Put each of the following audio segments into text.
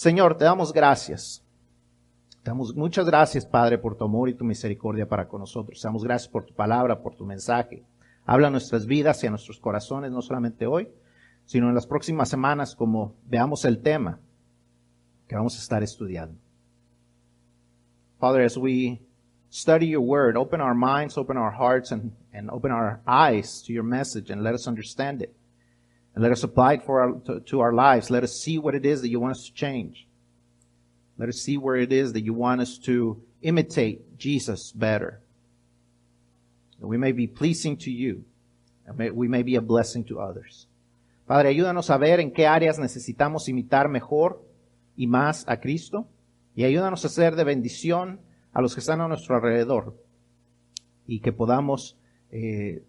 Señor, te damos gracias. Damos muchas gracias, Padre, por tu amor y tu misericordia para con nosotros. Damos gracias por tu palabra, por tu mensaje. Habla nuestras vidas y a nuestros corazones, no solamente hoy, sino en las próximas semanas, como veamos el tema que vamos a estar estudiando. Father, as we study your word, open our minds, open our hearts, and, and open our eyes to your message, and let us understand it. And let us apply it for our, to, to our lives. Let us see what it is that you want us to change. Let us see where it is that you want us to imitate Jesus better. That we may be pleasing to you. And may, we may be a blessing to others. Padre, ayúdanos a ver en qué áreas necesitamos imitar mejor y más a Cristo. Y ayúdanos a ser de bendición a los que están a nuestro alrededor. Y que podamos eh,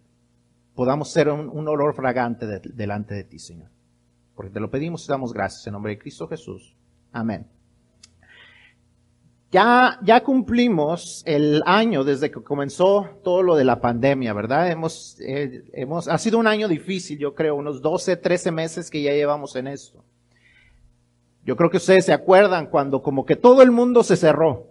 podamos ser un, olor fragante de, delante de ti, Señor. Porque te lo pedimos y damos gracias en nombre de Cristo Jesús. Amén. Ya, ya cumplimos el año desde que comenzó todo lo de la pandemia, ¿verdad? Hemos, eh, hemos, ha sido un año difícil, yo creo, unos 12, 13 meses que ya llevamos en esto. Yo creo que ustedes se acuerdan cuando como que todo el mundo se cerró.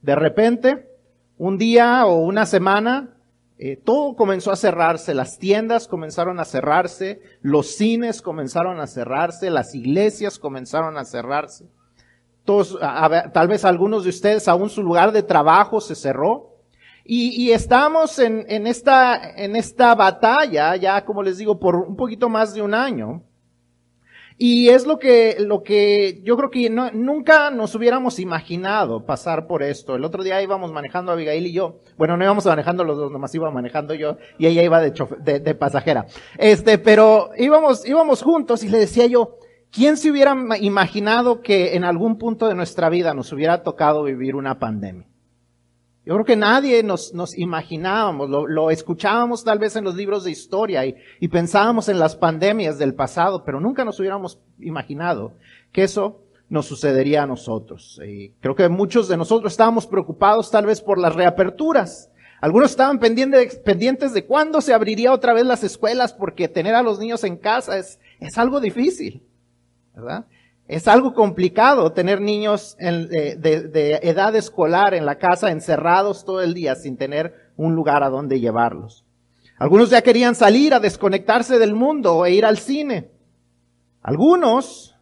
De repente, un día o una semana, eh, todo comenzó a cerrarse, las tiendas comenzaron a cerrarse, los cines comenzaron a cerrarse, las iglesias comenzaron a cerrarse. Todos, tal vez algunos de ustedes, aún su lugar de trabajo se cerró. Y, y estamos en, en, esta, en esta batalla, ya como les digo, por un poquito más de un año. Y es lo que, lo que yo creo que nunca nos hubiéramos imaginado pasar por esto. El otro día íbamos manejando Abigail y yo. Bueno, no íbamos manejando los dos, nomás iba manejando yo y ella iba de, de, de pasajera. Este, pero íbamos, íbamos juntos y le decía yo, ¿quién se hubiera imaginado que en algún punto de nuestra vida nos hubiera tocado vivir una pandemia? Yo creo que nadie nos, nos imaginábamos, lo, lo, escuchábamos tal vez en los libros de historia y, y, pensábamos en las pandemias del pasado, pero nunca nos hubiéramos imaginado que eso nos sucedería a nosotros. Y creo que muchos de nosotros estábamos preocupados tal vez por las reaperturas. Algunos estaban pendientes, de cuándo se abriría otra vez las escuelas porque tener a los niños en casa es, es algo difícil, ¿verdad? Es algo complicado tener niños de, de, edad escolar en la casa encerrados todo el día sin tener un lugar a donde llevarlos. Algunos ya querían salir a desconectarse del mundo e ir al cine. Algunos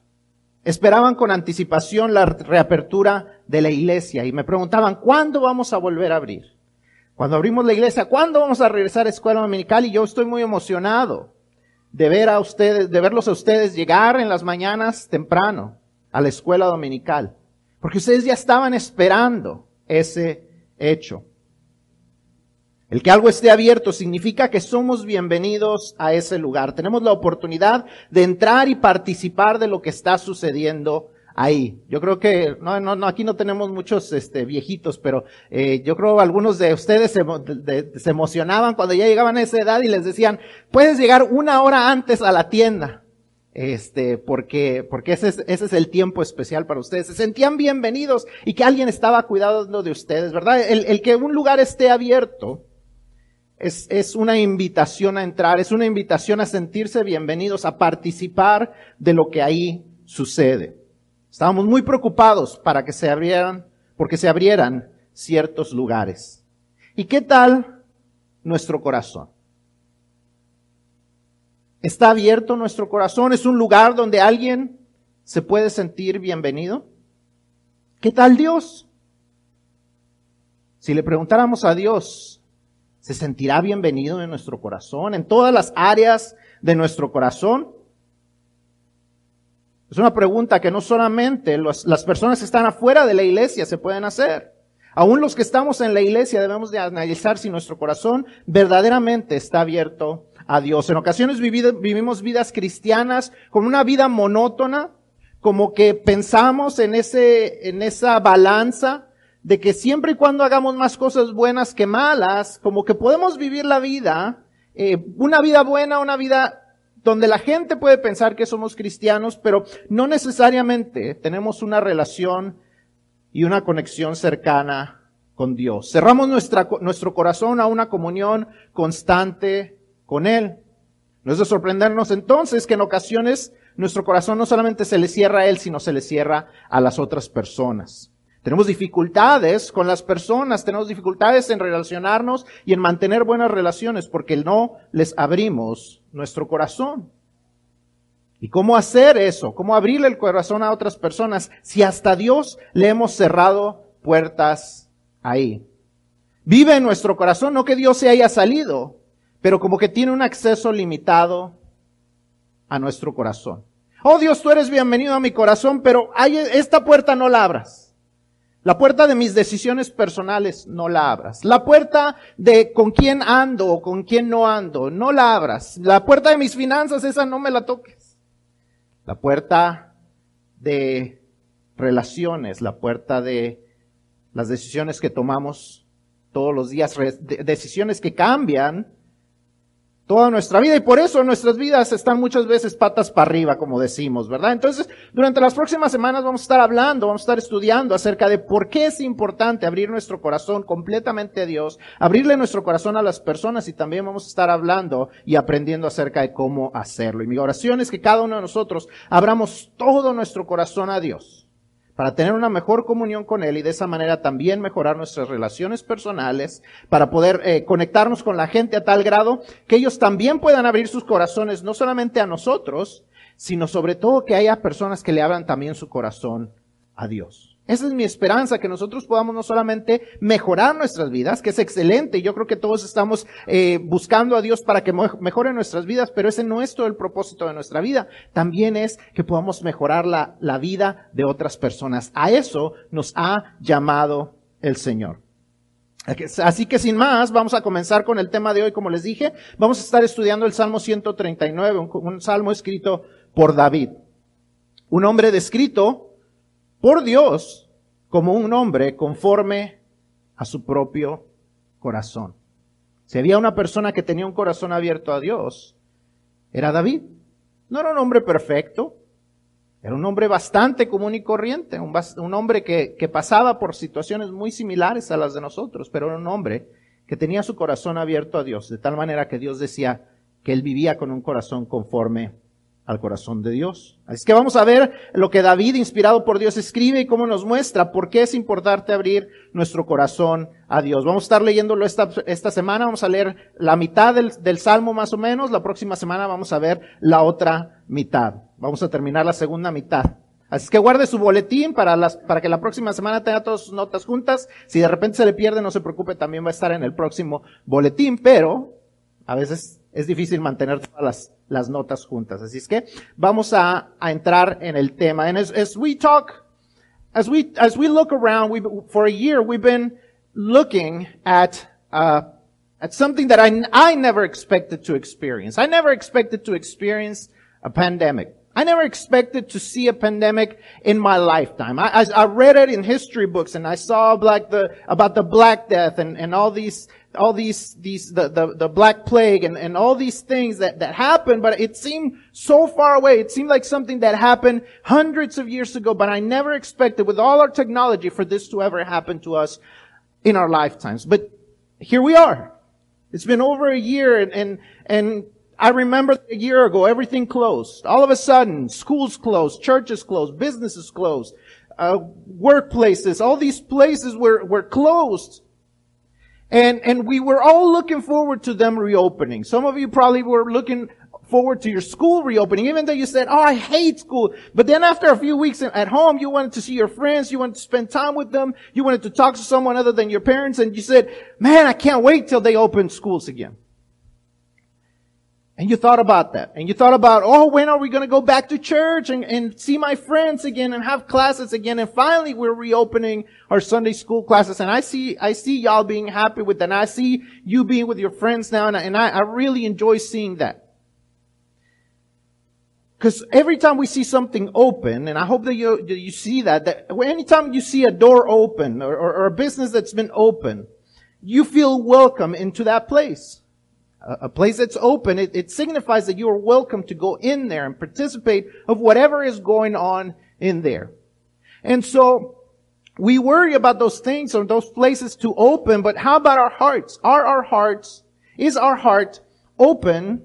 esperaban con anticipación la reapertura de la iglesia y me preguntaban, ¿cuándo vamos a volver a abrir? Cuando abrimos la iglesia, ¿cuándo vamos a regresar a escuela dominical? Y yo estoy muy emocionado de ver a ustedes, de verlos a ustedes llegar en las mañanas temprano a la escuela dominical. Porque ustedes ya estaban esperando ese hecho. El que algo esté abierto significa que somos bienvenidos a ese lugar. Tenemos la oportunidad de entrar y participar de lo que está sucediendo ahí. Yo creo que, no, no, no aquí no tenemos muchos este, viejitos, pero eh, yo creo algunos de ustedes se, de, se emocionaban cuando ya llegaban a esa edad y les decían, puedes llegar una hora antes a la tienda. Este, porque, porque ese es, ese es el tiempo especial para ustedes. Se sentían bienvenidos y que alguien estaba cuidando de ustedes, ¿verdad? El, el que un lugar esté abierto, es, es, una invitación a entrar, es una invitación a sentirse bienvenidos, a participar de lo que ahí sucede. Estábamos muy preocupados para que se abrieran, porque se abrieran ciertos lugares. ¿Y qué tal nuestro corazón? ¿Está abierto nuestro corazón? ¿Es un lugar donde alguien se puede sentir bienvenido? ¿Qué tal Dios? Si le preguntáramos a Dios, ¿se sentirá bienvenido en nuestro corazón, en todas las áreas de nuestro corazón? Es una pregunta que no solamente las personas que están afuera de la iglesia se pueden hacer. Aún los que estamos en la iglesia debemos de analizar si nuestro corazón verdaderamente está abierto a Dios. En ocasiones vivimos vidas cristianas con una vida monótona, como que pensamos en ese, en esa balanza de que siempre y cuando hagamos más cosas buenas que malas, como que podemos vivir la vida, eh, una vida buena, una vida donde la gente puede pensar que somos cristianos, pero no necesariamente tenemos una relación y una conexión cercana con Dios. Cerramos nuestro corazón a una comunión constante con Él. No es de sorprendernos entonces que en ocasiones nuestro corazón no solamente se le cierra a Él, sino se le cierra a las otras personas. Tenemos dificultades con las personas, tenemos dificultades en relacionarnos y en mantener buenas relaciones porque no les abrimos nuestro corazón. ¿Y cómo hacer eso? ¿Cómo abrirle el corazón a otras personas si hasta Dios le hemos cerrado puertas ahí? Vive en nuestro corazón, no que Dios se haya salido, pero como que tiene un acceso limitado a nuestro corazón. Oh Dios, tú eres bienvenido a mi corazón, pero hay, esta puerta no la abras. La puerta de mis decisiones personales no la abras. La puerta de con quién ando o con quién no ando, no la abras. La puerta de mis finanzas, esa no me la toques. La puerta de relaciones, la puerta de las decisiones que tomamos todos los días, decisiones que cambian toda nuestra vida y por eso nuestras vidas están muchas veces patas para arriba, como decimos, ¿verdad? Entonces, durante las próximas semanas vamos a estar hablando, vamos a estar estudiando acerca de por qué es importante abrir nuestro corazón completamente a Dios, abrirle nuestro corazón a las personas y también vamos a estar hablando y aprendiendo acerca de cómo hacerlo. Y mi oración es que cada uno de nosotros abramos todo nuestro corazón a Dios para tener una mejor comunión con Él y de esa manera también mejorar nuestras relaciones personales, para poder eh, conectarnos con la gente a tal grado que ellos también puedan abrir sus corazones, no solamente a nosotros, sino sobre todo que haya personas que le abran también su corazón a Dios. Esa es mi esperanza, que nosotros podamos no solamente mejorar nuestras vidas, que es excelente, yo creo que todos estamos eh, buscando a Dios para que mejore nuestras vidas, pero ese no es todo el propósito de nuestra vida, también es que podamos mejorar la, la vida de otras personas. A eso nos ha llamado el Señor. Así que sin más, vamos a comenzar con el tema de hoy, como les dije, vamos a estar estudiando el Salmo 139, un, un salmo escrito por David. Un hombre descrito por Dios como un hombre conforme a su propio corazón. Si había una persona que tenía un corazón abierto a Dios, era David. No era un hombre perfecto, era un hombre bastante común y corriente, un, hombre que, que, pasaba por situaciones muy similares a las de nosotros, pero era un hombre que tenía su corazón abierto a Dios, de tal manera que Dios decía que él vivía con un corazón conforme al corazón de Dios. Así que vamos a ver lo que David, inspirado por Dios, escribe y cómo nos muestra por qué es importante abrir nuestro corazón a Dios. Vamos a estar leyéndolo esta, esta semana, vamos a leer la mitad del, del Salmo más o menos, la próxima semana vamos a ver la otra mitad. Vamos a terminar la segunda mitad. Así que guarde su boletín para, las, para que la próxima semana tenga todas sus notas juntas. Si de repente se le pierde, no se preocupe, también va a estar en el próximo boletín, pero a veces es difícil mantener todas las, las notas juntas. Así es que vamos a, a entrar en el tema. And as, as we talk, as we, as we look around, we, for a year, we've been looking at, uh, at something that I, I never expected to experience. I never expected to experience a pandemic. I never expected to see a pandemic in my lifetime. I, I, I read it in history books and I saw like the, about the Black Death and, and all these all these, these, the, the, the Black Plague and, and all these things that, that happened, but it seemed so far away. It seemed like something that happened hundreds of years ago, but I never expected with all our technology for this to ever happen to us in our lifetimes. But here we are. It's been over a year and, and, and I remember a year ago, everything closed. All of a sudden, schools closed, churches closed, businesses closed, uh, workplaces, all these places were, were closed. And, and we were all looking forward to them reopening. Some of you probably were looking forward to your school reopening, even though you said, oh, I hate school. But then after a few weeks at home, you wanted to see your friends, you wanted to spend time with them, you wanted to talk to someone other than your parents, and you said, man, I can't wait till they open schools again. And you thought about that. And you thought about, oh, when are we going to go back to church and, and see my friends again and have classes again? And finally, we're reopening our Sunday school classes. And I see, I see y'all being happy with that. And I see you being with your friends now. And, and I, I really enjoy seeing that. Because every time we see something open, and I hope that you, you see that, that anytime you see a door open or, or, or a business that's been open, you feel welcome into that place a place that's open, it, it, signifies that you are welcome to go in there and participate of whatever is going on in there. And so, we worry about those things or those places to open, but how about our hearts? Are our hearts, is our heart open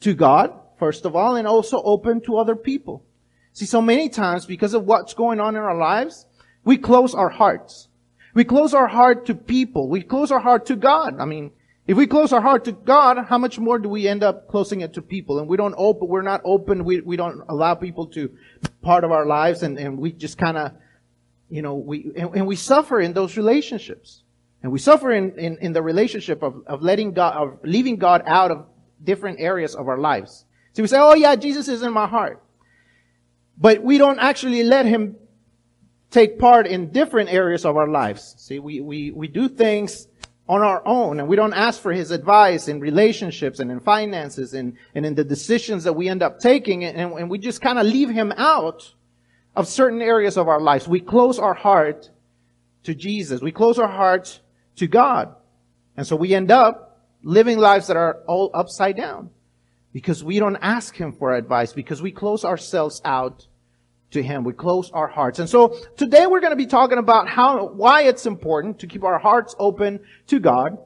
to God? first of all, and also open to other people. See, so many times, because of what's going on in our lives, we close our hearts. We close our heart to people. We close our heart to God. I mean, if we close our heart to God, how much more do we end up closing it to people? And we don't open, we're not open, we, we don't allow people to part of our lives and, and we just kind of, you know, we, and, and, we suffer in those relationships. And we suffer in, in, in the relationship of, of letting God, of leaving God out of different areas of our lives. So we say, oh yeah, Jesus is in my heart. But we don't actually let Him take part in different areas of our lives. See, we, we, we do things on our own and we don't ask for his advice in relationships and in finances and, and in the decisions that we end up taking and, and we just kind of leave him out of certain areas of our lives. We close our heart to Jesus. We close our hearts to God. And so we end up living lives that are all upside down because we don't ask him for advice because we close ourselves out to Him. We close our hearts. And so today we're going to be talking about how, why it's important to keep our hearts open to God.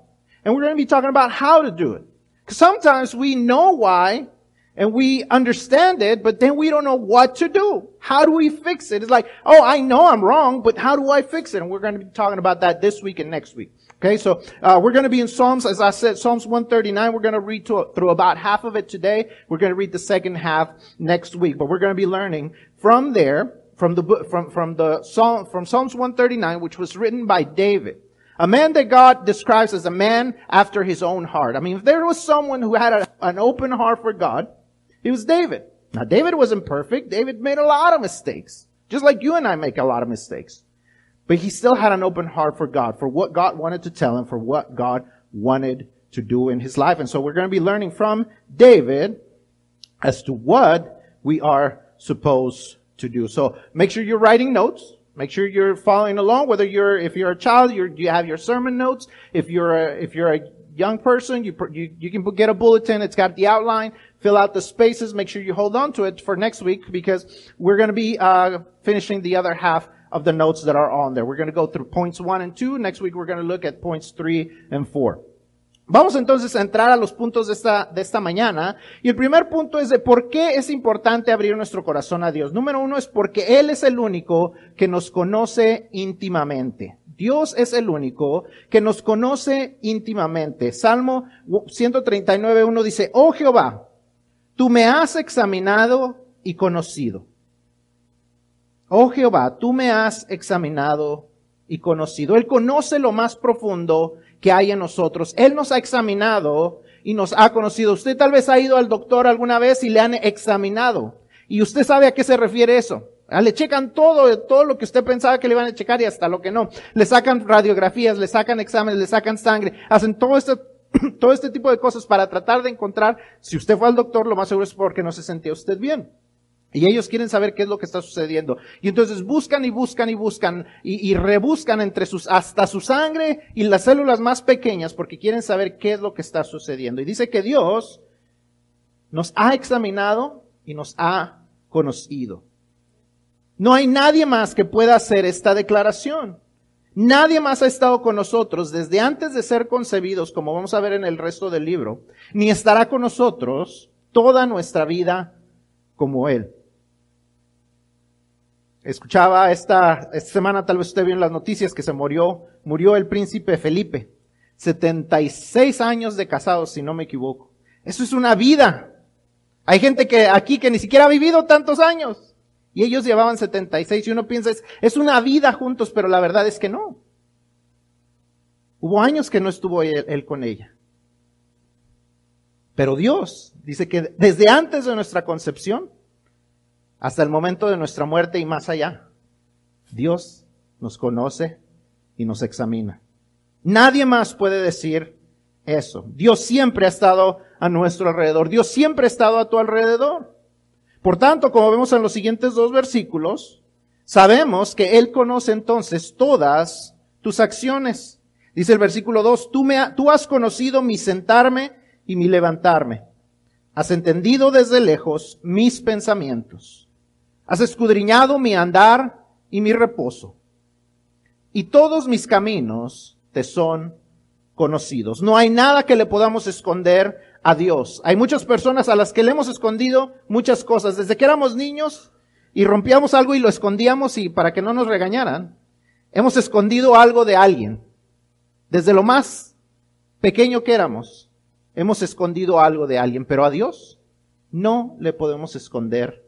And we're going to be talking about how to do it. Because sometimes we know why and we understand it, but then we don't know what to do. How do we fix it? It's like, oh, I know I'm wrong, but how do I fix it? And we're going to be talking about that this week and next week. Okay, so uh, we're going to be in Psalms, as I said, Psalms 139. We're going to read through about half of it today. We're going to read the second half next week, but we're going to be learning from there, from the book, from from the Psalm from Psalms 139, which was written by David, a man that God describes as a man after His own heart. I mean, if there was someone who had a, an open heart for God, it was David. Now, David wasn't perfect. David made a lot of mistakes, just like you and I make a lot of mistakes. But he still had an open heart for God, for what God wanted to tell him, for what God wanted to do in his life. And so we're going to be learning from David as to what we are supposed to do. So make sure you're writing notes. Make sure you're following along. Whether you're, if you're a child, you're, you have your sermon notes. If you're a, if you're a young person, you, you, you can get a bulletin. It's got the outline. Fill out the spaces. Make sure you hold on to it for next week because we're going to be uh, finishing the other half of the notes that are on there. We're going to go through points one and two. Next week we're going to look at points three and four. Vamos entonces a entrar a los puntos de esta, de esta mañana. Y el primer punto es de por qué es importante abrir nuestro corazón a Dios. Número uno es porque Él es el único que nos conoce íntimamente. Dios es el único que nos conoce íntimamente. Salmo 139.1 dice, Oh Jehová, tú me has examinado y conocido. Oh Jehová, tú me has examinado y conocido. Él conoce lo más profundo que hay en nosotros. Él nos ha examinado y nos ha conocido. Usted tal vez ha ido al doctor alguna vez y le han examinado. Y usted sabe a qué se refiere eso. Ah, le checan todo, todo lo que usted pensaba que le iban a checar y hasta lo que no. Le sacan radiografías, le sacan exámenes, le sacan sangre, hacen todo este, todo este tipo de cosas para tratar de encontrar, si usted fue al doctor, lo más seguro es porque no se sentía usted bien. Y ellos quieren saber qué es lo que está sucediendo. Y entonces buscan y buscan y buscan y, rebuscan entre sus, hasta su sangre y las células más pequeñas porque quieren saber qué es lo que está sucediendo. Y dice que Dios nos ha examinado y nos ha conocido. No hay nadie más que pueda hacer esta declaración. Nadie más ha estado con nosotros desde antes de ser concebidos, como vamos a ver en el resto del libro, ni estará con nosotros toda nuestra vida como Él. Escuchaba esta, semana, tal vez usted vio en las noticias, que se murió, murió el príncipe Felipe. 76 años de casados, si no me equivoco. Eso es una vida. Hay gente que aquí que ni siquiera ha vivido tantos años. Y ellos llevaban 76 y uno piensa, es, es una vida juntos, pero la verdad es que no. Hubo años que no estuvo él con ella. Pero Dios dice que desde antes de nuestra concepción, hasta el momento de nuestra muerte y más allá. Dios nos conoce y nos examina. Nadie más puede decir eso. Dios siempre ha estado a nuestro alrededor. Dios siempre ha estado a tu alrededor. Por tanto, como vemos en los siguientes dos versículos, sabemos que Él conoce entonces todas tus acciones. Dice el versículo 2, tú, me tú has conocido mi sentarme y mi levantarme. Has entendido desde lejos mis pensamientos. Has escudriñado mi andar y mi reposo. Y todos mis caminos te son conocidos. No hay nada que le podamos esconder a Dios. Hay muchas personas a las que le hemos escondido muchas cosas. Desde que éramos niños y rompíamos algo y lo escondíamos y para que no nos regañaran, hemos escondido algo de alguien. Desde lo más pequeño que éramos, hemos escondido algo de alguien, pero a Dios no le podemos esconder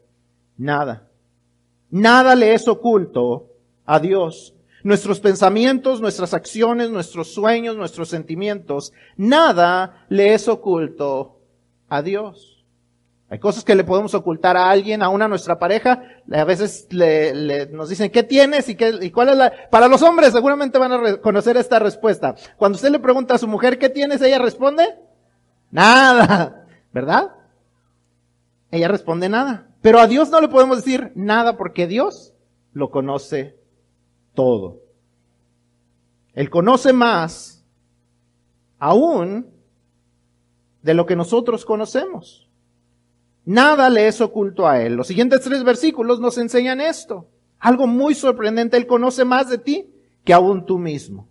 nada. Nada le es oculto a Dios. Nuestros pensamientos, nuestras acciones, nuestros sueños, nuestros sentimientos, nada le es oculto a Dios. Hay cosas que le podemos ocultar a alguien, a nuestra pareja. A veces le, nos dicen, ¿qué tienes? ¿Y, qué, ¿Y cuál es la...? Para los hombres seguramente van a conocer esta respuesta. Cuando usted le pregunta a su mujer, ¿qué tienes? Ella responde, nada. ¿Verdad? Ella responde nada. Pero a Dios no le podemos decir nada porque Dios lo conoce todo. Él conoce más aún de lo que nosotros conocemos. Nada le es oculto a Él. Los siguientes tres versículos nos enseñan esto. Algo muy sorprendente. Él conoce más de ti que aún tú mismo.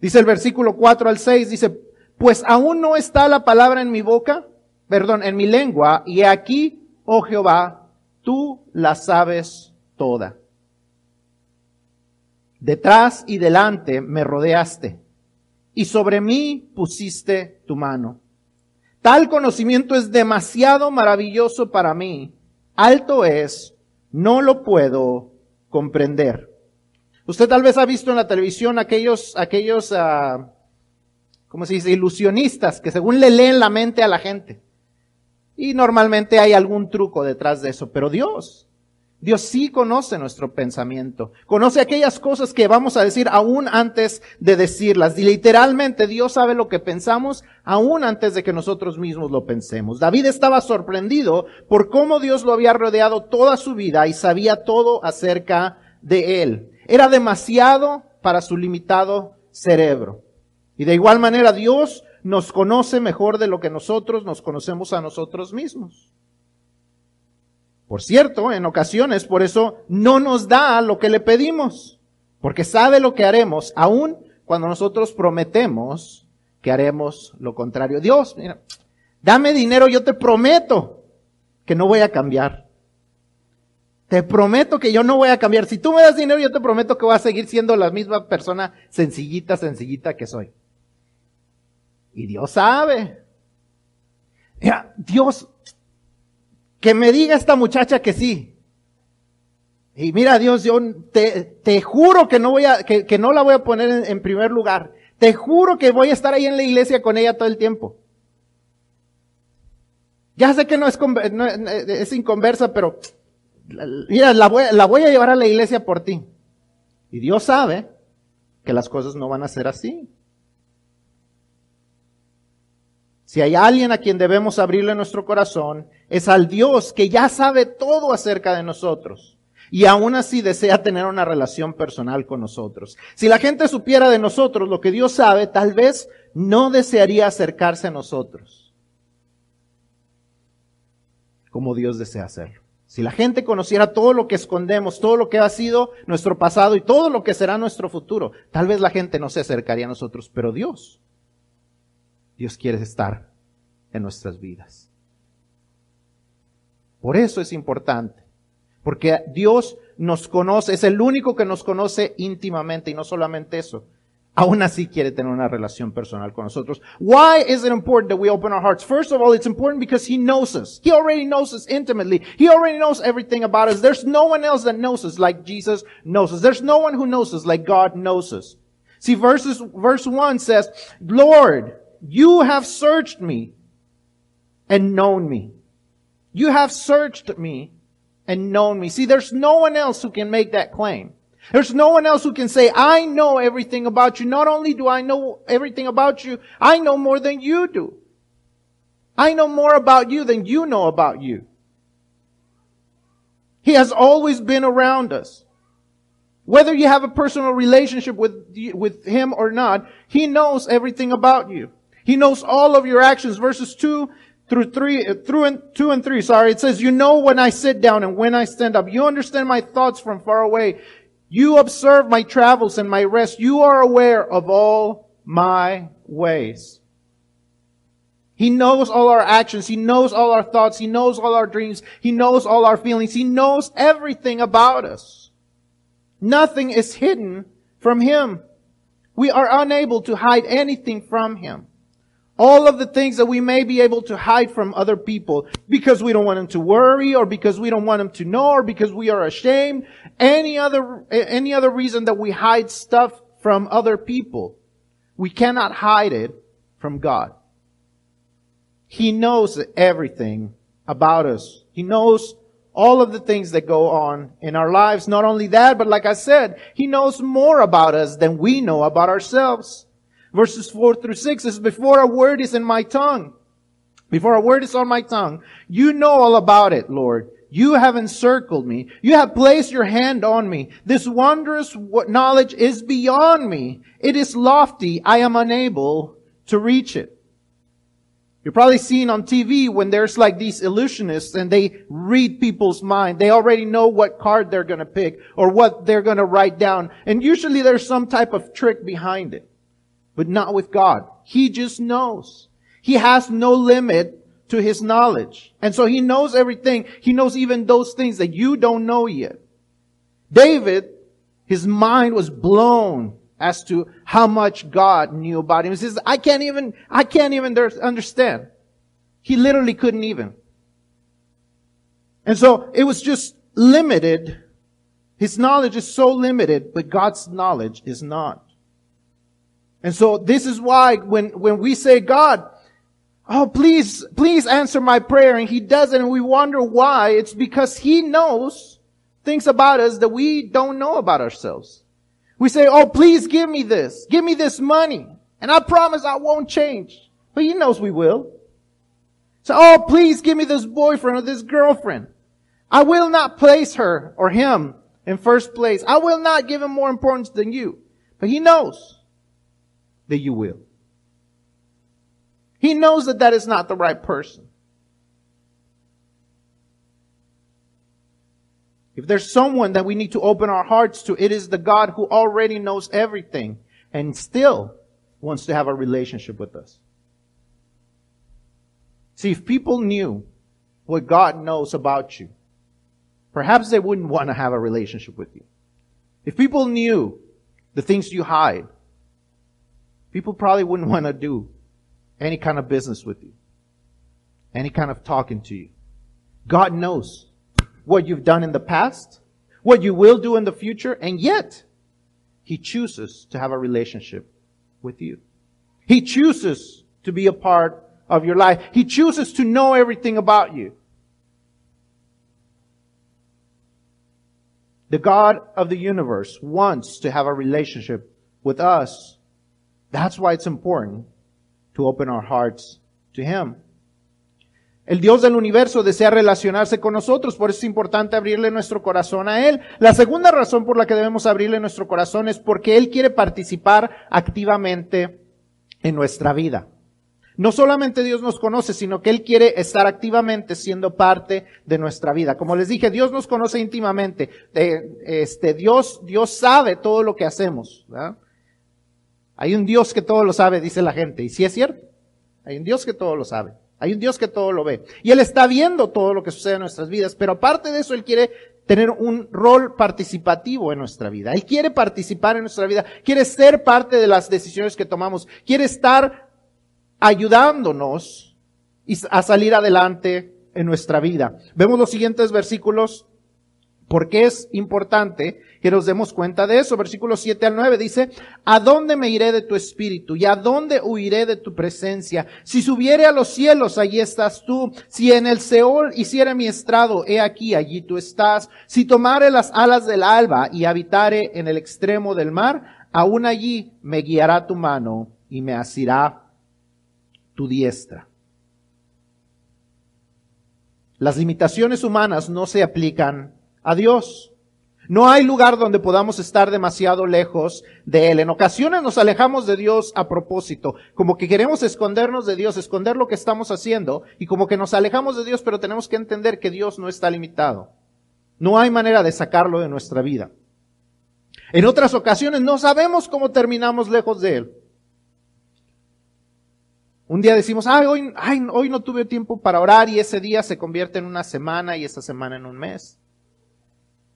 Dice el versículo 4 al 6, dice, pues aún no está la palabra en mi boca, perdón, en mi lengua, y aquí, oh Jehová, tú la sabes toda. Detrás y delante me rodeaste, y sobre mí pusiste tu mano. Tal conocimiento es demasiado maravilloso para mí. Alto es, no lo puedo comprender. Usted tal vez ha visto en la televisión aquellos, aquellos, uh, ¿cómo se dice? Ilusionistas que según le leen la mente a la gente. Y normalmente hay algún truco detrás de eso, pero Dios Dios sí conoce nuestro pensamiento, conoce aquellas cosas que vamos a decir aún antes de decirlas. Y literalmente Dios sabe lo que pensamos aún antes de que nosotros mismos lo pensemos. David estaba sorprendido por cómo Dios lo había rodeado toda su vida y sabía todo acerca de él. Era demasiado para su limitado cerebro. Y de igual manera Dios nos conoce mejor de lo que nosotros nos conocemos a nosotros mismos. Por cierto, en ocasiones por eso no nos da lo que le pedimos, porque sabe lo que haremos, aun cuando nosotros prometemos que haremos lo contrario. Dios, mira, dame dinero, yo te prometo que no voy a cambiar. Te prometo que yo no voy a cambiar. Si tú me das dinero, yo te prometo que voy a seguir siendo la misma persona sencillita, sencillita que soy. Y Dios sabe. Mira, Dios, que me diga esta muchacha que sí. Y mira, Dios, yo te, te juro que no voy a, que, que no la voy a poner en, en, primer lugar. Te juro que voy a estar ahí en la iglesia con ella todo el tiempo. Ya sé que no es, no, es inconversa, pero mira, la voy, la voy a llevar a la iglesia por ti. Y Dios sabe que las cosas no van a ser así. Si hay alguien a quien debemos abrirle nuestro corazón, es al Dios que ya sabe todo acerca de nosotros y aún así desea tener una relación personal con nosotros. Si la gente supiera de nosotros lo que Dios sabe, tal vez no desearía acercarse a nosotros como Dios desea hacerlo. Si la gente conociera todo lo que escondemos, todo lo que ha sido nuestro pasado y todo lo que será nuestro futuro, tal vez la gente no se acercaría a nosotros, pero Dios Dios quiere estar en nuestras vidas. Por eso es importante, porque Dios nos conoce, es el único que nos conoce íntimamente y no solamente eso, aún así quiere tener una relación personal con nosotros. Why is it important that we open our hearts? First of all, it's important because He knows us. He already knows us intimately. He already knows everything about us. There's no one else that knows us like Jesus knows us. There's no one who knows us like God knows us. See, verses, verse 1 says, Lord, you have searched me and known me. You have searched me and known me. See, there's no one else who can make that claim. There's no one else who can say, I know everything about you. Not only do I know everything about you, I know more than you do. I know more about you than you know about you. He has always been around us. Whether you have a personal relationship with, with Him or not, He knows everything about you. He knows all of your actions. Verses 2 through 3, uh, through and, 2 and 3, sorry. It says, you know when I sit down and when I stand up. You understand my thoughts from far away. You observe my travels and my rest. You are aware of all my ways. He knows all our actions. He knows all our thoughts. He knows all our dreams. He knows all our feelings. He knows everything about us. Nothing is hidden from Him. We are unable to hide anything from Him. All of the things that we may be able to hide from other people because we don't want them to worry or because we don't want them to know or because we are ashamed. Any other, any other reason that we hide stuff from other people. We cannot hide it from God. He knows everything about us. He knows all of the things that go on in our lives. Not only that, but like I said, He knows more about us than we know about ourselves. Verses 4 through 6 is before a word is in my tongue. Before a word is on my tongue, you know all about it, Lord. You have encircled me. You have placed your hand on me. This wondrous knowledge is beyond me. It is lofty. I am unable to reach it. You're probably seeing on TV when there's like these illusionists and they read people's mind. They already know what card they're going to pick or what they're going to write down. And usually there's some type of trick behind it. But not with God. He just knows. He has no limit to his knowledge. And so he knows everything. He knows even those things that you don't know yet. David, his mind was blown as to how much God knew about him. He says, I can't even, I can't even understand. He literally couldn't even. And so it was just limited. His knowledge is so limited, but God's knowledge is not. And so this is why when, when we say, God, oh, please, please answer my prayer, and He doesn't, and we wonder why, it's because He knows things about us that we don't know about ourselves. We say, oh, please give me this. Give me this money. And I promise I won't change. But he knows we will. So, oh, please give me this boyfriend or this girlfriend. I will not place her or him in first place. I will not give him more importance than you. But he knows that you will. He knows that that is not the right person. If there's someone that we need to open our hearts to, it is the God who already knows everything and still wants to have a relationship with us. See, if people knew what God knows about you, perhaps they wouldn't want to have a relationship with you. If people knew the things you hide, people probably wouldn't want to do any kind of business with you, any kind of talking to you. God knows what you've done in the past, what you will do in the future, and yet He chooses to have a relationship with you. He chooses to be a part of your life. He chooses to know everything about you. The God of the universe wants to have a relationship with us. That's why it's important to open our hearts to Him. El Dios del universo desea relacionarse con nosotros, por eso es importante abrirle nuestro corazón a Él. La segunda razón por la que debemos abrirle nuestro corazón es porque Él quiere participar activamente en nuestra vida. No solamente Dios nos conoce, sino que Él quiere estar activamente siendo parte de nuestra vida. Como les dije, Dios nos conoce íntimamente. este, Dios, Dios sabe todo lo que hacemos. Hay un Dios que todo lo sabe, dice la gente. Y sí es cierto. Hay un Dios que todo lo sabe. Hay un Dios que todo lo ve. Y Él está viendo todo lo que sucede en nuestras vidas, pero aparte de eso, Él quiere tener un rol participativo en nuestra vida. Él quiere participar en nuestra vida, quiere ser parte de las decisiones que tomamos, quiere estar ayudándonos a salir adelante en nuestra vida. Vemos los siguientes versículos porque es importante que nos demos cuenta de eso. Versículo 7 al 9 dice, ¿a dónde me iré de tu espíritu? ¿Y a dónde huiré de tu presencia? Si subiere a los cielos, allí estás tú. Si en el Seol hiciere mi estrado, he aquí, allí tú estás. Si tomare las alas del alba y habitare en el extremo del mar, aún allí me guiará tu mano y me asirá tu diestra. Las limitaciones humanas no se aplican a Dios. No hay lugar donde podamos estar demasiado lejos de Él. En ocasiones nos alejamos de Dios a propósito, como que queremos escondernos de Dios, esconder lo que estamos haciendo, y como que nos alejamos de Dios, pero tenemos que entender que Dios no está limitado. No hay manera de sacarlo de nuestra vida. En otras ocasiones no sabemos cómo terminamos lejos de Él. Un día decimos, ay, hoy, ay, hoy no tuve tiempo para orar y ese día se convierte en una semana y esa semana en un mes.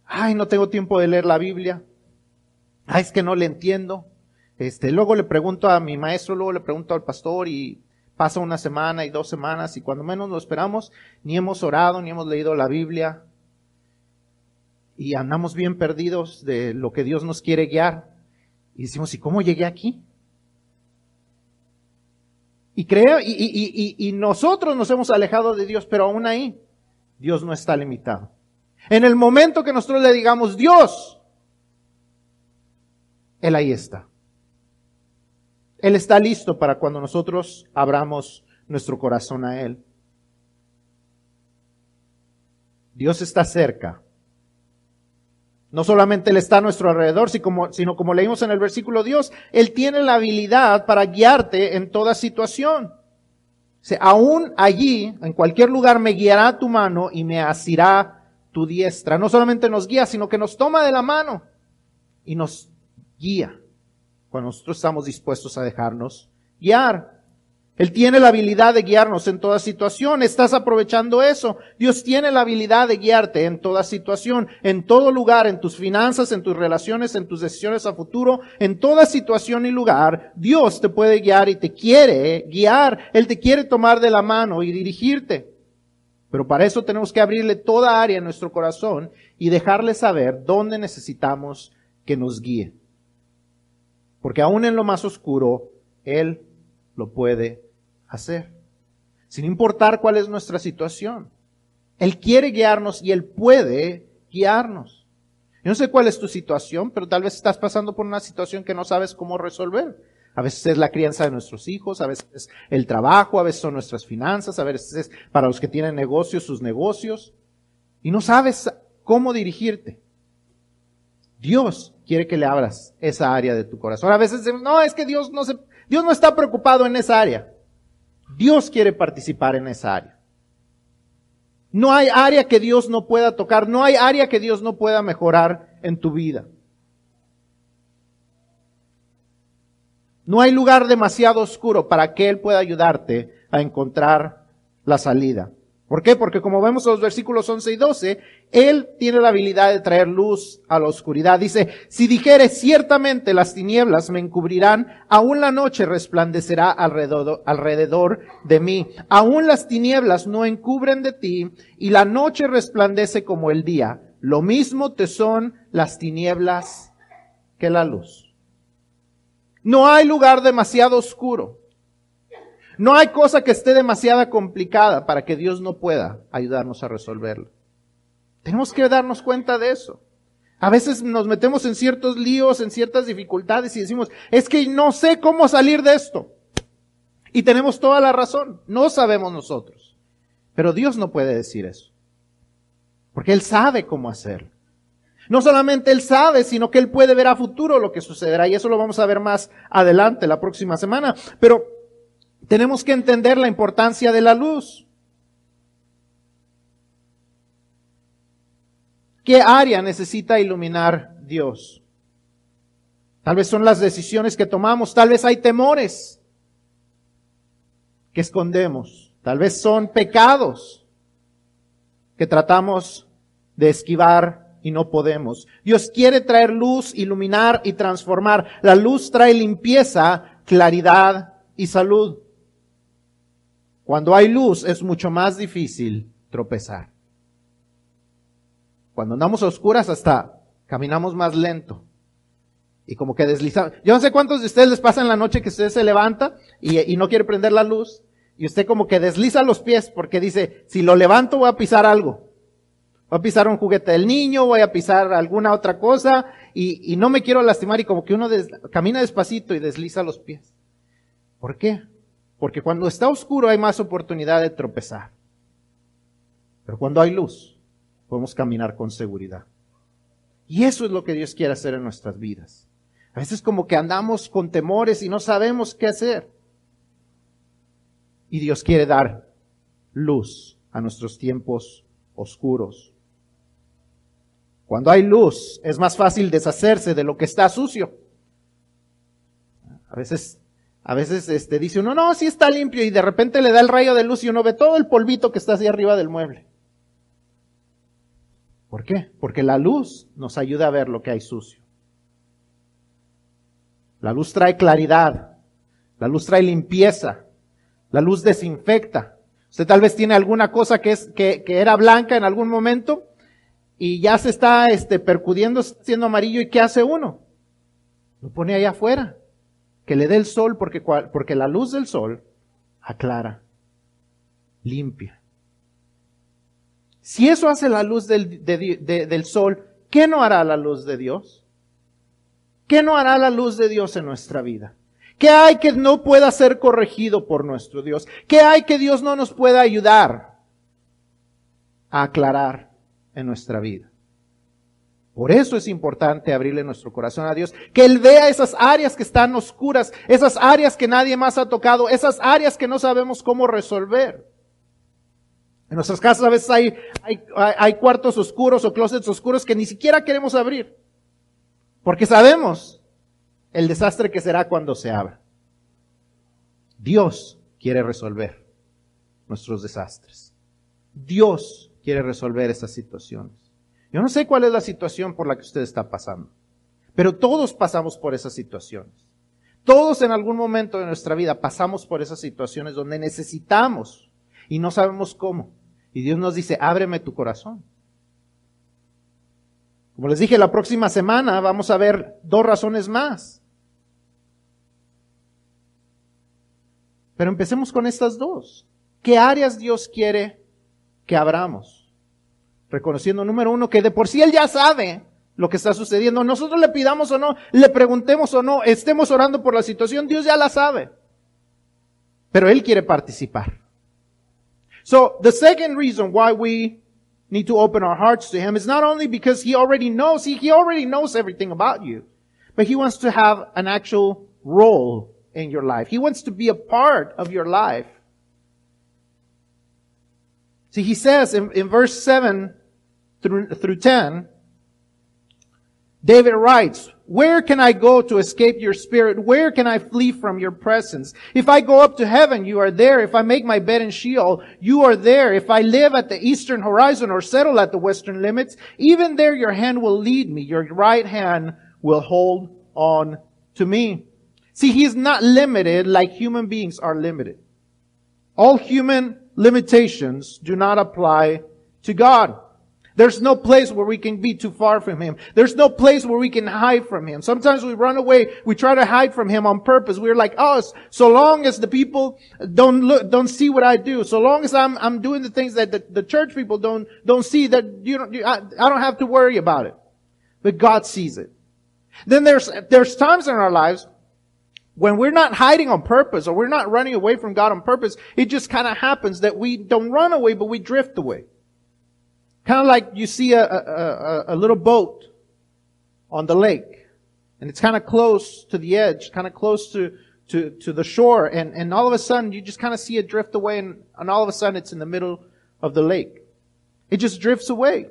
Ay, no tengo tiempo de leer la Biblia. Ay, es que no le entiendo. Este, luego le pregunto a mi maestro, luego le pregunto al pastor y pasa una semana y dos semanas y cuando menos lo esperamos, ni hemos orado, ni hemos leído la Biblia y andamos bien perdidos de lo que Dios nos quiere guiar. Y decimos, ¿y cómo llegué aquí? Y creo, y, y, nosotros nos hemos alejado de Dios, pero aún ahí, Dios no está limitado. En el momento que nosotros le digamos, Dios, Él ahí está. Él está listo para cuando nosotros abramos nuestro corazón a Él. Dios está cerca. No solamente Él está a nuestro alrededor, sino como leímos en el versículo Dios, Él tiene la habilidad para guiarte en toda situación. O aún allí, en cualquier lugar, me guiará tu mano y me asirá tu diestra. No solamente nos guía, sino que nos toma de la mano y nos guía cuando nosotros estamos dispuestos a dejarnos guiar. Él tiene la habilidad de guiarnos en toda situación. Estás aprovechando eso. Dios tiene la habilidad de guiarte en toda situación, en todo lugar, en tus finanzas, en tus relaciones, en tus decisiones a futuro, en toda situación y lugar. Dios te puede guiar y te quiere guiar. Él te quiere tomar de la mano y dirigirte. Pero para eso tenemos que abrirle toda área en nuestro corazón y dejarle saber dónde necesitamos que nos guíe. Porque aún en lo más oscuro, Él lo puede hacer. Sin importar cuál es nuestra situación. Él quiere guiarnos y Él puede guiarnos. Yo no sé cuál es tu situación, pero tal vez estás pasando por una situación que no sabes cómo resolver. A veces es la crianza de nuestros hijos, a veces es el trabajo, a veces son nuestras finanzas, a veces es para los que tienen negocios, sus negocios. Y no sabes cómo dirigirte. Dios quiere que le abras esa área de tu corazón. A veces decimos, no, es que Dios no se, Dios no está preocupado en esa área. Dios quiere participar en esa área. No hay área que Dios no pueda tocar, no hay área que Dios no pueda mejorar en tu vida. No hay lugar demasiado oscuro para que Él pueda ayudarte a encontrar la salida. ¿Por qué? Porque como vemos en los versículos 11 y 12, Él tiene la habilidad de traer luz a la oscuridad. Dice, si dijere ciertamente las tinieblas me encubrirán, aún la noche resplandecerá alrededor, alrededor de mí. Aún las tinieblas no encubren de ti y la noche resplandece como el día. Lo mismo te son las tinieblas que la luz. No hay lugar demasiado oscuro no hay cosa que esté demasiado complicada para que Dios no pueda ayudarnos a resolverlo. Tenemos que darnos cuenta de eso. A veces nos metemos en ciertos líos, en ciertas dificultades y decimos, es que no sé cómo salir de esto. Y tenemos toda la razón. No sabemos nosotros. Pero Dios no puede decir eso. Porque Él sabe cómo hacerlo. No solamente Él sabe, sino que Él puede ver a futuro lo que sucederá. Y eso lo vamos a ver más adelante, la próxima semana. Pero tenemos que entender la importancia de la luz. ¿Qué área necesita iluminar Dios? Tal vez son las decisiones que tomamos, tal vez hay temores que escondemos, tal vez son pecados que tratamos de esquivar y no podemos. Dios quiere traer luz, iluminar y transformar. La luz trae limpieza, claridad y salud. Cuando hay luz es mucho más difícil tropezar. Cuando andamos a oscuras hasta caminamos más lento. Y como que deslizamos. Yo no sé cuántos de ustedes les pasa en la noche que usted se levanta y, y no quiere prender la luz. Y usted como que desliza los pies porque dice, si lo levanto voy a pisar algo. Voy a pisar un juguete del niño, voy a pisar alguna otra cosa y, no me quiero lastimar y como que uno camina despacito y desliza los pies. ¿Por qué? Porque cuando está oscuro hay más oportunidad de tropezar. Pero cuando hay luz, podemos caminar con seguridad. Y eso es lo que Dios quiere hacer en nuestras vidas. A veces como que andamos con temores y no sabemos qué hacer. Y Dios quiere dar luz a nuestros tiempos oscuros. Cuando hay luz es más fácil deshacerse de lo que está sucio. A veces A veces este, dice uno, no, sí está limpio y de repente le da el rayo de luz y uno ve todo el polvito que está así arriba del mueble. ¿Por qué? Porque la luz nos ayuda a ver lo que hay sucio. La luz trae claridad, la luz trae limpieza, la luz desinfecta. Usted tal vez tiene alguna cosa que, es, que, que era blanca en algún momento y ya se está este, percudiendo, siendo amarillo y ¿qué hace uno? Lo pone allá afuera que le dé el sol porque, porque la luz del sol aclara, limpia. Si eso hace la luz del, del sol, ¿qué no hará la luz de Dios? ¿Qué no hará la luz de Dios en nuestra vida? ¿Qué hay que no pueda ser corregido por nuestro Dios? ¿Qué hay que Dios no nos pueda ayudar a aclarar en nuestra vida? Por eso es importante abrirle nuestro corazón a Dios, que Él vea esas áreas que están oscuras, esas áreas que nadie más ha tocado, esas áreas que no sabemos cómo resolver. En nuestras casas a veces hay, hay, hay cuartos oscuros o closets oscuros que ni siquiera queremos abrir, porque sabemos el desastre que será cuando se abra. Dios quiere resolver nuestros desastres. Dios quiere resolver esas situaciones. Yo no sé cuál es la situación por la que usted está pasando, pero todos pasamos por esas situaciones. Todos en algún momento de nuestra vida pasamos por esas situaciones donde necesitamos y no sabemos cómo. Y Dios nos dice, ábreme tu corazón. Como les dije, la próxima semana vamos a ver dos razones más. Pero empecemos con estas dos. ¿Qué áreas Dios quiere que abramos? Reconociendo, número uno, que de por sí Él ya sabe lo que está sucediendo. Nosotros le pidamos o no, le preguntemos o no, estemos orando por la situación, Dios ya la sabe. Pero Él quiere participar. So, the second reason why we need to open our hearts to Him is not only because He already knows, He, he already knows everything about you, but He wants to have an actual role in your life. He wants to be a part of your life. See, He says in, in verse 7, through, through 10, David writes, where can I go to escape your spirit? Where can I flee from your presence? If I go up to heaven, you are there. If I make my bed in Sheol, you are there. If I live at the eastern horizon or settle at the western limits, even there your hand will lead me. Your right hand will hold on to me. See, he's not limited like human beings are limited. All human limitations do not apply to God. There's no place where we can be too far from Him. There's no place where we can hide from Him. Sometimes we run away. We try to hide from Him on purpose. We're like, oh, so long as the people don't look, don't see what I do, so long as I'm, I'm doing the things that the, the church people don't, don't see, that you don't, you, I, I don't have to worry about it. But God sees it. Then there's, there's times in our lives when we're not hiding on purpose or we're not running away from God on purpose, it just kind of happens that we don't run away, but we drift away. Kind of like you see a, a, a, little boat on the lake and it's kind of close to the edge, kind of close to, to, to the shore and, and all of a sudden you just kind of see it drift away and, and all of a sudden it's in the middle of the lake. It just drifts away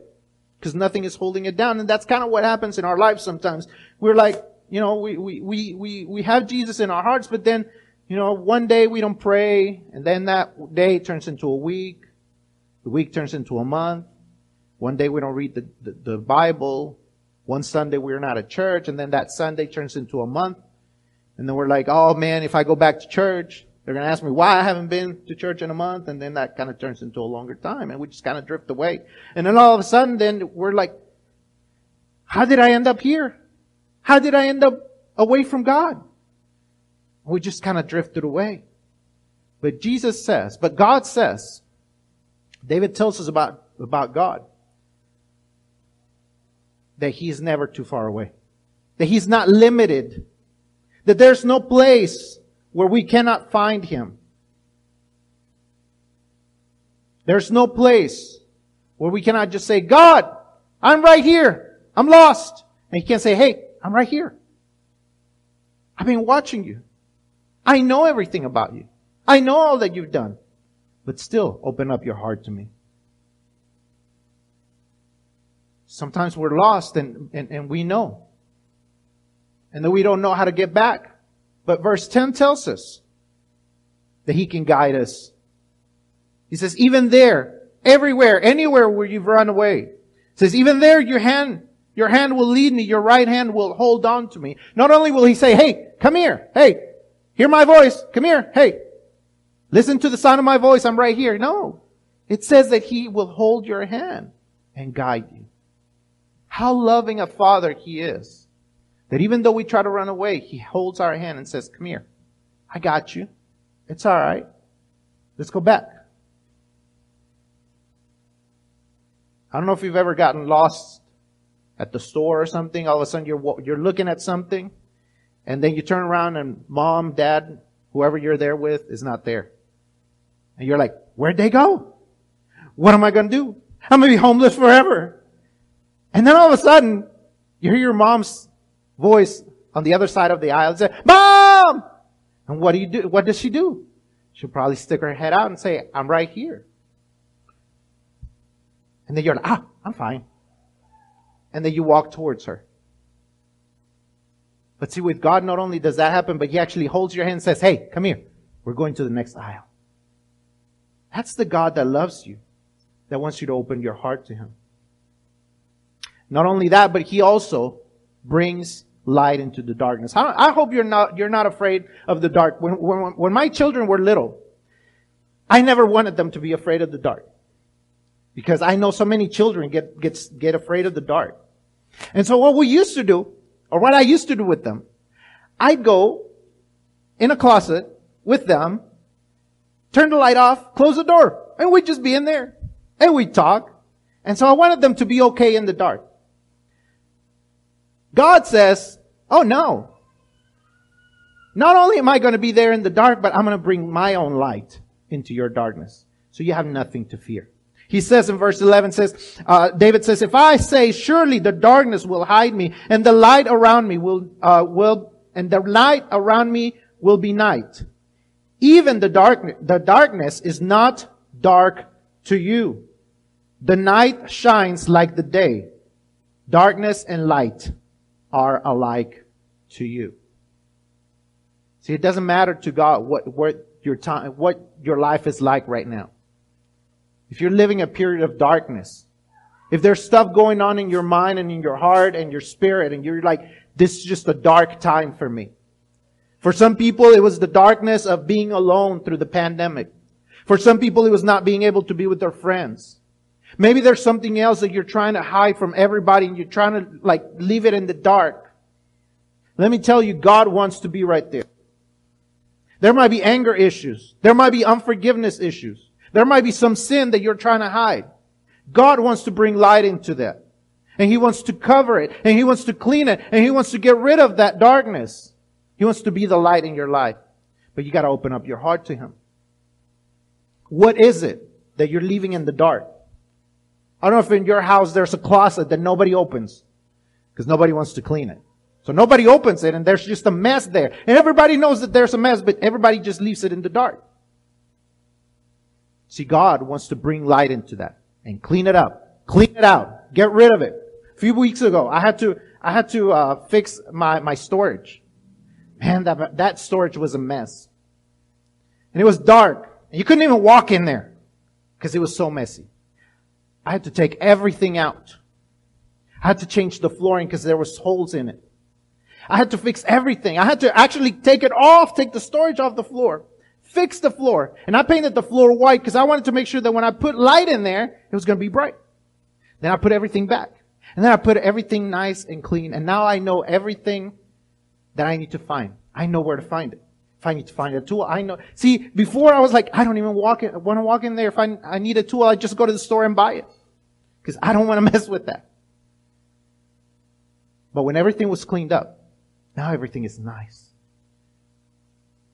because nothing is holding it down. And that's kind of what happens in our lives sometimes. We're like, you know, we, we, we, we, we have Jesus in our hearts, but then, you know, one day we don't pray and then that day turns into a week. The week turns into a month. One day we don't read the, the, the Bible. One Sunday we're not at church, and then that Sunday turns into a month. And then we're like, oh man, if I go back to church, they're going to ask me why I haven't been to church in a month, and then that kind of turns into a longer time, and we just kind of drift away. And then all of a sudden, then we're like, how did I end up here? How did I end up away from God? We just kind of drifted away. But Jesus says, but God says, David tells us about, about God that He's never too far away. That He's not limited. That there's no place where we cannot find Him. There's no place where we cannot just say, God, I'm right here. I'm lost. And He can't say, hey, I'm right here. I've been watching you. I know everything about you. I know all that you've done. But still, open up your heart to me. Sometimes we're lost and, and, and we know. And then we don't know how to get back. But verse 10 tells us that he can guide us. He says, even there, everywhere, anywhere where you've run away. says, even there, your hand, your hand will lead me, your right hand will hold on to me. Not only will he say, hey, come here, hey, hear my voice, come here, hey, listen to the sound of my voice, I'm right here. No. It says that he will hold your hand and guide you. How loving a father he is. That even though we try to run away, he holds our hand and says, come here. I got you. It's alright. Let's go back. I don't know if you've ever gotten lost at the store or something. All of a sudden you're, you're looking at something and then you turn around and mom, dad, whoever you're there with is not there. And you're like, where'd they go? What am I going to do? I'm going to be homeless forever. And then all of a sudden you hear your mom's voice on the other side of the aisle and say, mom! And what do you do? What does she do? She'll probably stick her head out and say, I'm right here. And then you're like, ah, I'm fine. And then you walk towards her. But see, with God, not only does that happen, but He actually holds your hand and says, hey, come here. We're going to the next aisle. That's the God that loves you, that wants you to open your heart to Him. Not only that, but He also brings light into the darkness. I, hope you're not, you're not afraid of the dark. When, when, when my children were little, I never wanted them to be afraid of the dark. Because I know so many children get, get, get afraid of the dark. And so what we used to do, or what I used to do with them, I'd go in a closet with them, turn the light off, close the door, and we'd just be in there. And we'd talk. And so I wanted them to be okay in the dark. God says, oh no. Not only am I going to be there in the dark, but I'm going to bring my own light into your darkness. So you have nothing to fear. He says in verse 11 says, uh, David says, if I say, surely the darkness will hide me and the light around me will, uh, will, and the light around me will be night. Even the dark, the darkness is not dark to you. The night shines like the day. Darkness and light are alike to you. See, it doesn't matter to God what, what your time, what your life is like right now if you're living a period of darkness, if there's stuff going on in your mind and in your heart and your spirit and you're like, this is just a dark time for me. For some people, it was the darkness of being alone through the pandemic. For some people, it was not being able to be with their friends. Maybe there's something else that you're trying to hide from everybody and you're trying to like leave it in the dark. Let me tell you, God wants to be right there. There might be anger issues. There might be unforgiveness issues. There might be some sin that you're trying to hide. God wants to bring light into that. And He wants to cover it. And He wants to clean it. And He wants to get rid of that darkness. He wants to be the light in your life. But you gotta open up your heart to Him. What is it that you're leaving in the dark? I don't know if in your house there's a closet that nobody opens. Because nobody wants to clean it. So nobody opens it and there's just a mess there. And everybody knows that there's a mess, but everybody just leaves it in the dark. See, God wants to bring light into that and clean it up, clean it out, get rid of it. A few weeks ago, I had to, I had to, uh, fix my, my storage. Man, that, that storage was a mess. And it was dark. And you couldn't even walk in there because it was so messy. I had to take everything out. I had to change the flooring because there was holes in it. I had to fix everything. I had to actually take it off, take the storage off the floor fix the floor. And I painted the floor white because I wanted to make sure that when I put light in there, it was going to be bright. Then I put everything back. And then I put everything nice and clean. And now I know everything that I need to find. I know where to find it. If I need to find a tool, I know. See, before I was like, I don't even walk in, want to walk in there. If I, I need a tool, I just go to the store and buy it. Because I don't want to mess with that. But when everything was cleaned up, now everything is nice.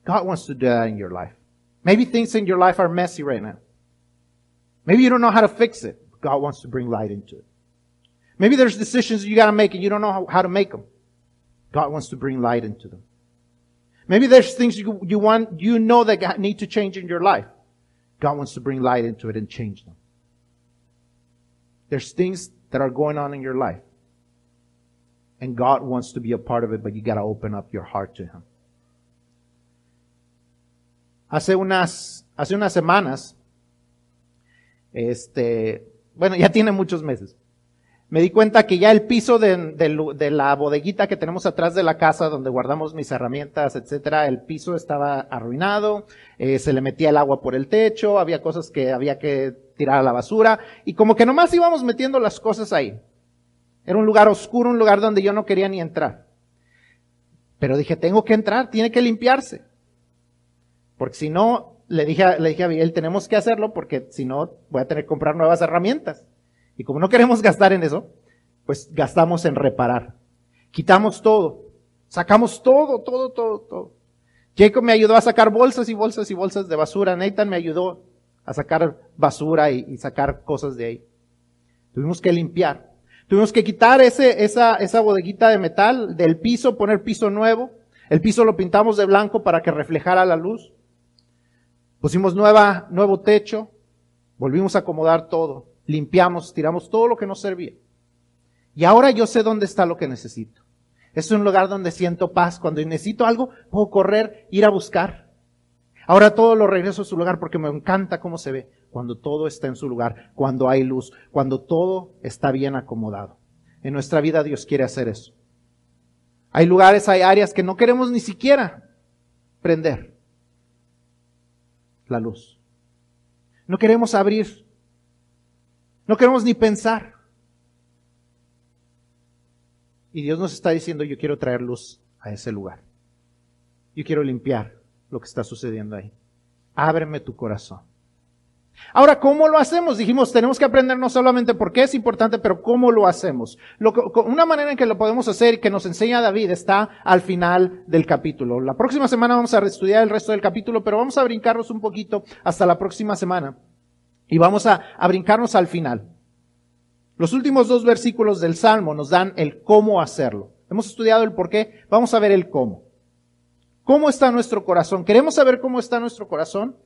God wants to do that in your life. Maybe things in your life are messy right now. Maybe you don't know how to fix it. God wants to bring light into it. Maybe there's decisions you gotta make and you don't know how, to make them. God wants to bring light into them. Maybe there's things you, you want, you know that need to change in your life. God wants to bring light into it and change them. There's things that are going on in your life. And God wants to be a part of it, but you gotta open up your heart to Him. Hace unas, hace unas semanas, este, bueno, ya tiene muchos meses, me di cuenta que ya el piso de, la bodeguita que tenemos atrás de la casa donde guardamos mis herramientas, etcétera, el piso estaba arruinado, eh, se le metía el agua por el techo, había cosas que había que tirar a la basura y como que nomás íbamos metiendo las cosas ahí. Era un lugar oscuro, un lugar donde yo no quería ni entrar. Pero dije, tengo que entrar, tiene que limpiarse. Porque si no, le dije, le dije a Miguel, tenemos que hacerlo porque si no voy a tener que comprar nuevas herramientas. Y como no queremos gastar en eso, pues gastamos en reparar. Quitamos todo. Sacamos todo, todo, todo, todo. Jacob me ayudó a sacar bolsas y bolsas y bolsas de basura. Nathan me ayudó a sacar basura y, sacar cosas de ahí. Tuvimos que limpiar. Tuvimos que quitar ese, esa, esa bodeguita de metal del piso, poner piso nuevo. El piso lo pintamos de blanco para que reflejara la luz. Pusimos nueva, nuevo techo. Volvimos a acomodar todo limpiamos, tiramos todo lo que nos servía. Y ahora yo sé dónde está lo que necesito. Es un lugar donde siento paz. Cuando necesito algo, puedo correr, ir a buscar. Ahora todo lo regreso a su lugar porque me encanta cómo se ve. Cuando todo está en su lugar, cuando hay luz, cuando todo está bien acomodado. En nuestra vida Dios quiere hacer eso. Hay lugares, hay áreas que no queremos ni siquiera prender la luz. No queremos abrir no queremos ni pensar. Y Dios nos está diciendo, yo quiero traer luz a ese lugar. Yo quiero limpiar lo que está sucediendo ahí. Ábreme tu corazón. Ahora, ¿cómo lo hacemos? Dijimos, tenemos que aprender no solamente por qué es importante, pero cómo lo hacemos. una manera en que lo podemos hacer y que nos enseña David está al final del capítulo. La próxima semana vamos a estudiar el resto del capítulo, pero vamos a brincarnos un poquito hasta la próxima semana. Y vamos a, brincarnos al final. Los últimos dos versículos del Salmo nos dan el cómo hacerlo. Hemos estudiado el por qué, vamos a ver el cómo. ¿Cómo está nuestro corazón? ¿Queremos saber cómo está nuestro corazón?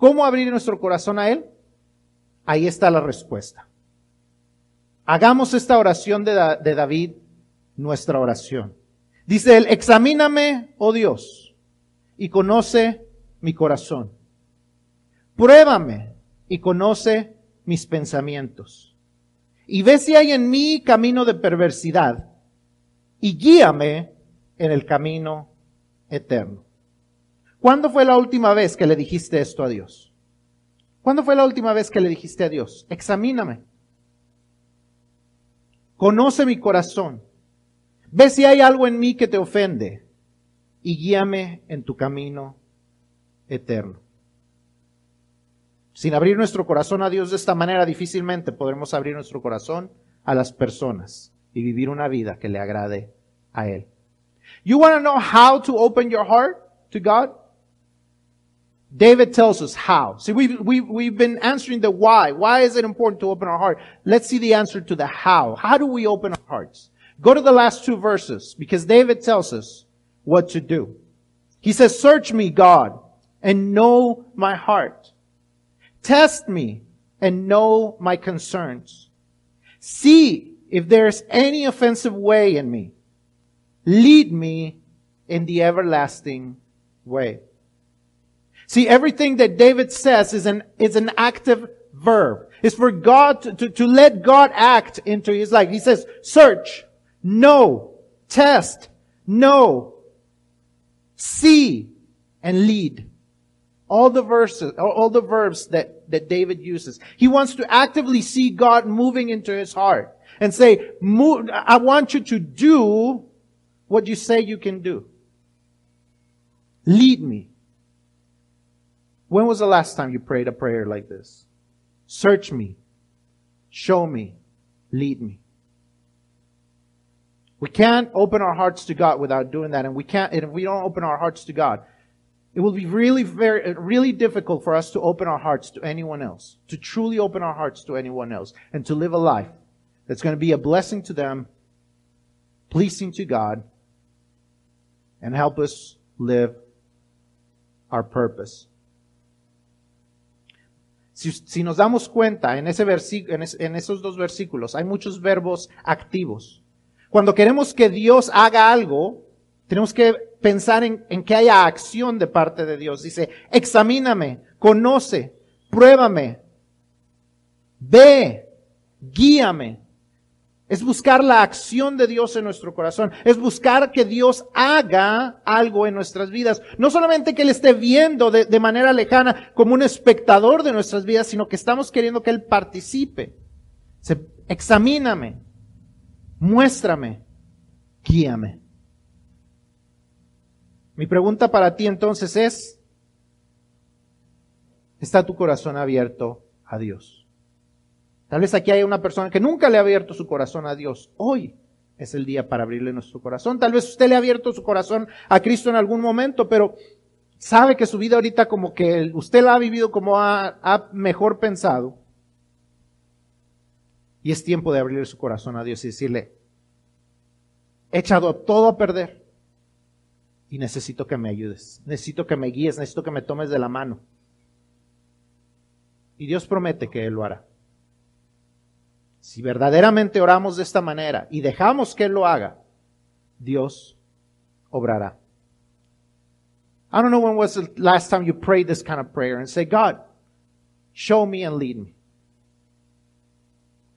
¿Cómo abrir nuestro corazón a Él? Ahí está la respuesta. Hagamos esta oración de, David nuestra oración. Dice él, examíname, oh Dios, y conoce mi corazón. Pruébame y conoce mis pensamientos. Y ve si hay en mí camino de perversidad y guíame en el camino eterno. ¿Cuándo fue la última vez que le dijiste esto a Dios? ¿Cuándo fue la última vez que le dijiste a Dios? Examíname. Conoce mi corazón. Ve si hay algo en mí que te ofende y guíame en tu camino eterno. Sin abrir nuestro corazón a Dios de esta manera, difícilmente podremos abrir nuestro corazón a las personas y vivir una vida que le agrade a Él. You want to know how to open your heart to God? David tells us how. See, we've, we've, we've been answering the why. Why is it important to open our heart? Let's see the answer to the how. How do we open our hearts? Go to the last two verses because David tells us what to do. He says, search me, God, and know my heart. Test me and know my concerns. See if there's any offensive way in me. Lead me in the everlasting way. See, everything that David says is an, is an active verb. It's for God to, to, to let God act into his life. He says, search, know, test, know, see, and lead all the verses, all the verbs that, that David uses. He wants to actively see God moving into his heart and say, move, I want you to do what you say you can do. Lead me. When was the last time you prayed a prayer like this? Search me. Show me. Lead me. We can't open our hearts to God without doing that. And we can't, and if we don't open our hearts to God, it will be really very, really difficult for us to open our hearts to anyone else, to truly open our hearts to anyone else, and to live a life that's going to be a blessing to them, pleasing to God, and help us live our purpose. Si, si nos damos cuenta en, ese en, en esos dos versículos, hay muchos verbos activos. Cuando queremos que Dios haga algo, tenemos que pensar en, en que haya acción de parte de Dios. Dice, examíname, conoce, pruébame, ve, guíame. Es buscar la acción de Dios en nuestro corazón. Es buscar que Dios haga algo en nuestras vidas. No solamente que Él esté viendo de, de, manera lejana como un espectador de nuestras vidas, sino que estamos queriendo que Él participe. Se, examíname, muéstrame, guíame. Mi pregunta para ti entonces es, ¿está tu corazón abierto a Dios? Tal vez aquí hay una persona que nunca le ha abierto su corazón a Dios. Hoy es el día para abrirle nuestro corazón. Tal vez usted le ha abierto su corazón a Cristo en algún momento, pero sabe que su vida ahorita como que usted la ha vivido como ha, ha mejor pensado. Y es tiempo de abrirle su corazón a Dios y decirle, he echado todo a perder y necesito que me ayudes, necesito que me guíes, necesito que me tomes de la mano. Y Dios promete que Él lo hará. Si verdaderamente oramos de esta manera y dejamos que Él lo haga, Dios obrará. I don't know when was the last time you prayed this kind of prayer and say, God, show me and lead me.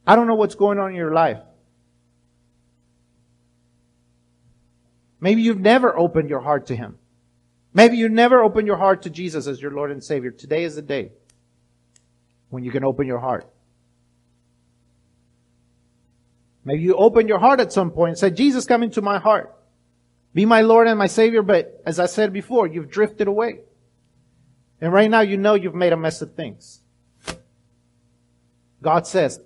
I don't know what's going on in your life. Maybe you've never opened your heart to Him. Maybe you never opened your heart to Jesus as your Lord and Savior. Today is the day when you can open your heart. Maybe you open your heart at some point and say, Jesus, come into my heart. Be my Lord and my Savior. But as I said before, you've drifted away. And right now you know you've made a mess of things. God says,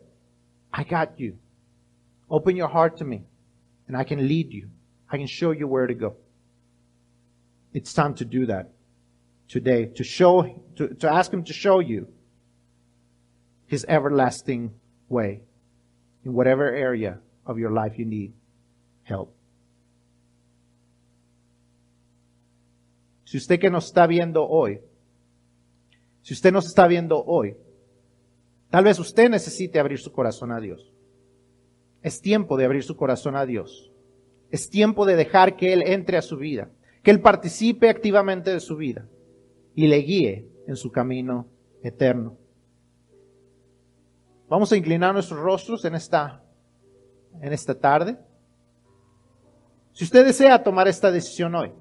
I got you. Open your heart to me and I can lead you. I can show you where to go. It's time to do that today, to show, to, to ask Him to show you His everlasting way in whatever area of your life you need help. Si usted que nos está viendo hoy, si usted nos está viendo hoy, tal vez usted necesite abrir su corazón a Dios. Es tiempo de abrir su corazón a Dios. Es tiempo de dejar que Él entre a su vida, que Él participe activamente de su vida y le guíe en su camino eterno. Vamos a inclinar nuestros rostros en esta, en esta tarde. Si usted desea tomar esta decisión hoy,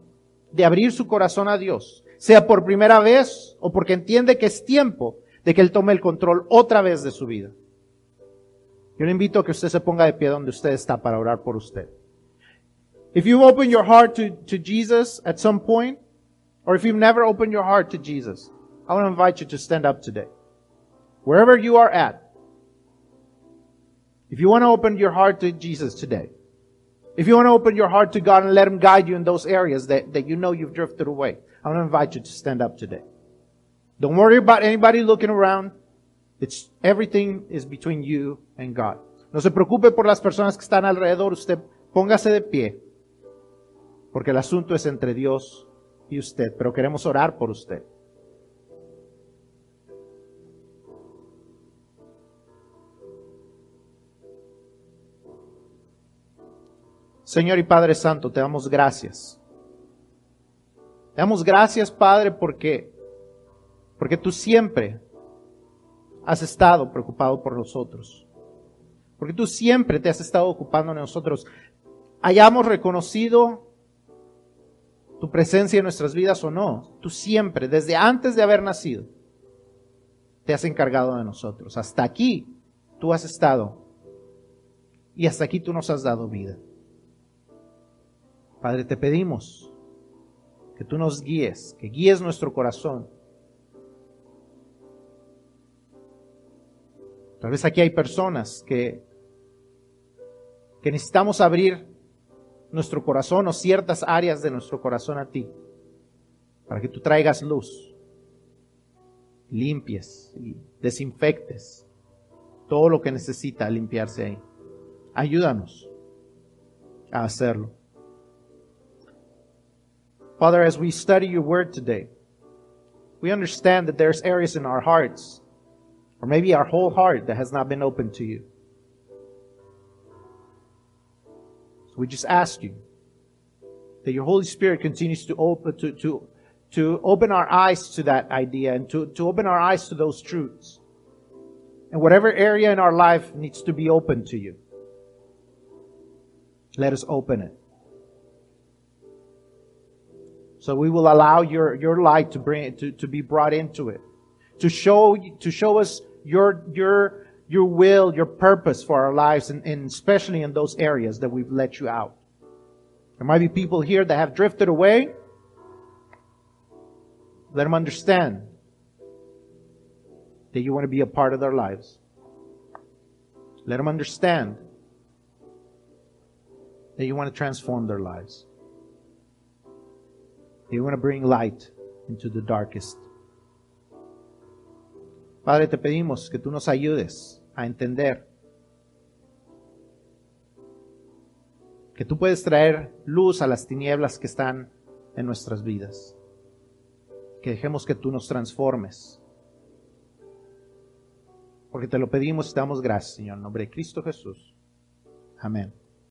de abrir su corazón a Dios, sea por primera vez o porque entiende que es tiempo de que Él tome el control otra vez de su vida. Yo le invito a que usted se ponga de pie donde usted está para orar por usted. If you open your heart to, to Jesus at some point, or if you've never opened your heart to Jesus, I want to invite you to stand up today. Wherever you are at, If you want to open your heart to Jesus today, if you want to open your heart to God and let Him guide you in those areas that, that you know you've drifted away, I want to invite you to stand up today. Don't worry about anybody looking around. It's, everything is between you and God. No se preocupe por las personas que están alrededor. Usted póngase de pie. Porque el asunto es entre Dios y usted. Pero queremos orar por usted. Señor y Padre Santo, te damos gracias. Te damos gracias, Padre, porque, porque tú siempre has estado preocupado por nosotros. Porque tú siempre te has estado ocupando de nosotros. Hayamos reconocido tu presencia en nuestras vidas o no, tú siempre, desde antes de haber nacido, te has encargado de nosotros. Hasta aquí tú has estado y hasta aquí tú nos has dado vida. Padre, te pedimos que tú nos guíes, que guíes nuestro corazón. Tal vez aquí hay personas que, que necesitamos abrir nuestro corazón o ciertas áreas de nuestro corazón a ti, para que tú traigas luz, limpies y desinfectes todo lo que necesita limpiarse ahí. Ayúdanos a hacerlo. Father, as we study your word today, we understand that there's areas in our hearts, or maybe our whole heart, that has not been open to you. So we just ask you that your Holy Spirit continues to open, to, to, to open our eyes to that idea and to, to open our eyes to those truths. And whatever area in our life needs to be open to you, let us open it. So we will allow your, your light to bring, to, to be brought into it. To show, to show us your, your, your will, your purpose for our lives, and, and especially in those areas that we've let you out. There might be people here that have drifted away. Let them understand that you want to be a part of their lives. Let them understand that you want to transform their lives. Want to bring light into the darkest. Padre, te pedimos que tú nos ayudes a entender que tú puedes traer luz a las tinieblas que están en nuestras vidas. Que dejemos que tú nos transformes. Porque te lo pedimos y te damos gracias, Señor, en nombre de Cristo Jesús. Amén.